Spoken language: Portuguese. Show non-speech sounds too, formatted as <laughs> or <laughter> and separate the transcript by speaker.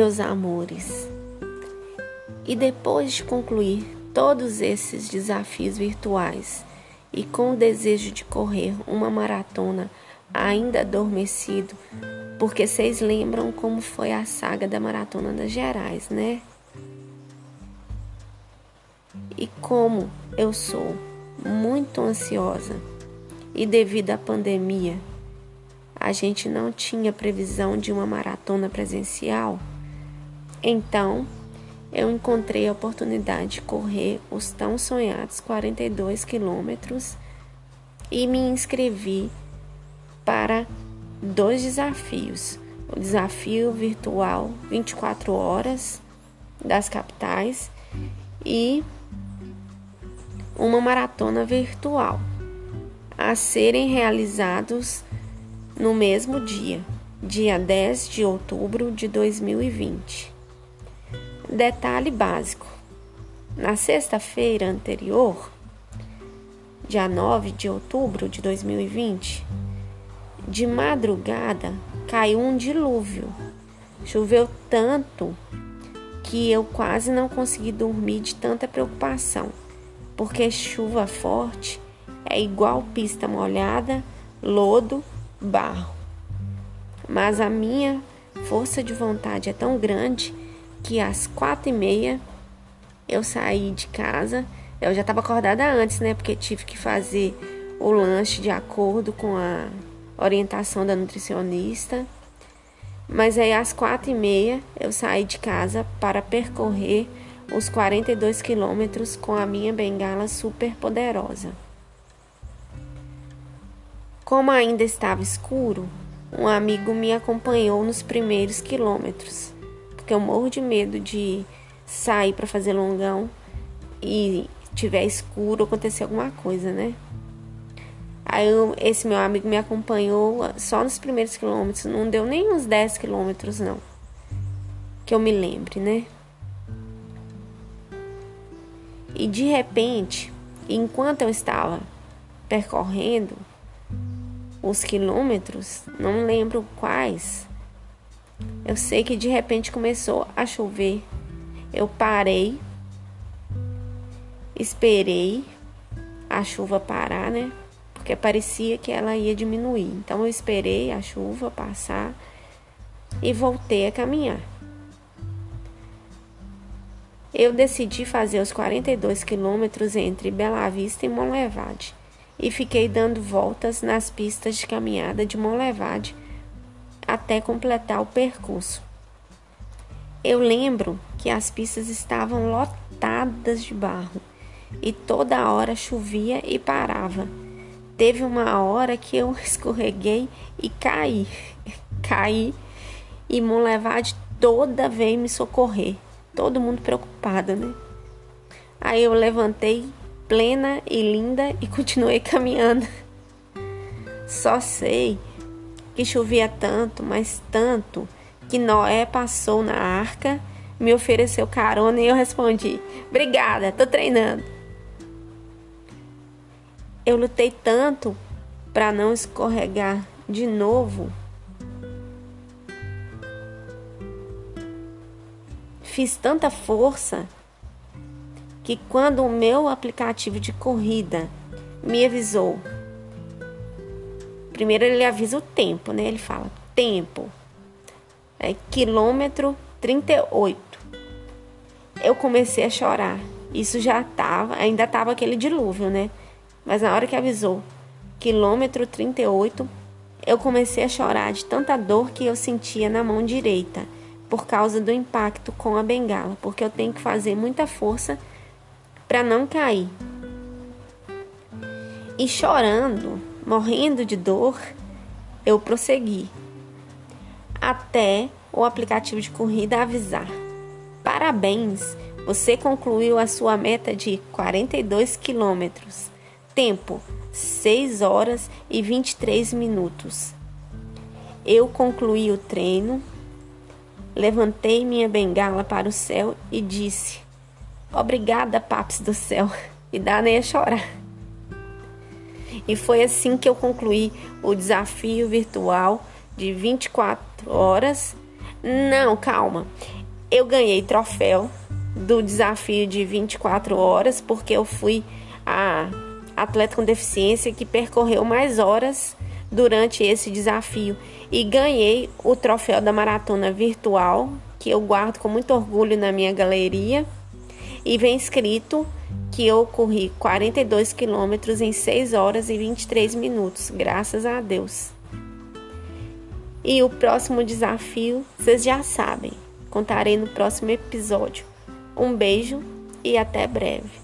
Speaker 1: meus amores. E depois de concluir todos esses desafios virtuais e com o desejo de correr uma maratona ainda adormecido, porque vocês lembram como foi a saga da Maratona das Gerais, né? E como eu sou muito ansiosa e devido à pandemia, a gente não tinha previsão de uma maratona presencial, então eu encontrei a oportunidade de correr os tão sonhados 42 quilômetros e me inscrevi para dois desafios. O desafio virtual 24 horas das capitais e uma maratona virtual a serem realizados no mesmo dia, dia 10 de outubro de 2020. Detalhe básico: na sexta-feira anterior, dia 9 de outubro de 2020, de madrugada caiu um dilúvio. Choveu tanto que eu quase não consegui dormir de tanta preocupação, porque chuva forte é igual pista molhada, lodo, barro. Mas a minha força de vontade é tão grande que às quatro e meia eu saí de casa. Eu já estava acordada antes, né? Porque tive que fazer o lanche de acordo com a orientação da nutricionista. Mas aí às quatro e meia eu saí de casa para percorrer os 42 quilômetros com a minha bengala super poderosa. Como ainda estava escuro, um amigo me acompanhou nos primeiros quilômetros porque eu morro de medo de sair para fazer longão e tiver escuro acontecer alguma coisa, né? Aí eu, esse meu amigo me acompanhou só nos primeiros quilômetros, não deu nem uns 10 quilômetros não. Que eu me lembre, né? E de repente, enquanto eu estava percorrendo os quilômetros, não lembro quais, eu sei que de repente começou a chover. Eu parei, esperei a chuva parar, né? Porque parecia que ela ia diminuir. Então eu esperei a chuva passar e voltei a caminhar. Eu decidi fazer os 42 quilômetros entre Bela Vista e Monlevade e fiquei dando voltas nas pistas de caminhada de Monlevade até completar o percurso. Eu lembro que as pistas estavam lotadas de barro e toda hora chovia e parava. Teve uma hora que eu <laughs> escorreguei e caí. <laughs> caí e Monlevade toda veio me socorrer. Todo mundo preocupado, né? Aí eu levantei plena e linda e <laughs> continuei caminhando. Só sei que chovia tanto, mas tanto, que Noé passou na arca, me ofereceu carona e eu respondi: Obrigada, tô treinando. Eu lutei tanto para não escorregar de novo. Fiz tanta força que quando o meu aplicativo de corrida me avisou Primeiro ele avisa o tempo, né? Ele fala tempo. É quilômetro 38. Eu comecei a chorar. Isso já tava, ainda tava aquele dilúvio, né? Mas na hora que avisou quilômetro 38, eu comecei a chorar de tanta dor que eu sentia na mão direita, por causa do impacto com a bengala, porque eu tenho que fazer muita força para não cair. E chorando, Morrendo de dor, eu prossegui até o aplicativo de corrida avisar: Parabéns, você concluiu a sua meta de 42 quilômetros. Tempo: 6 horas e 23 minutos. Eu concluí o treino, levantei minha bengala para o céu e disse: Obrigada, paps do céu. <laughs> E Dana ia chorar. E foi assim que eu concluí o desafio virtual de 24 horas. Não, calma. Eu ganhei troféu do desafio de 24 horas porque eu fui a atleta com deficiência que percorreu mais horas durante esse desafio. E ganhei o troféu da maratona virtual, que eu guardo com muito orgulho na minha galeria, e vem escrito que eu corri 42 quilômetros em 6 horas e 23 minutos, graças a Deus. E o próximo desafio, vocês já sabem, contarei no próximo episódio. Um beijo e até breve.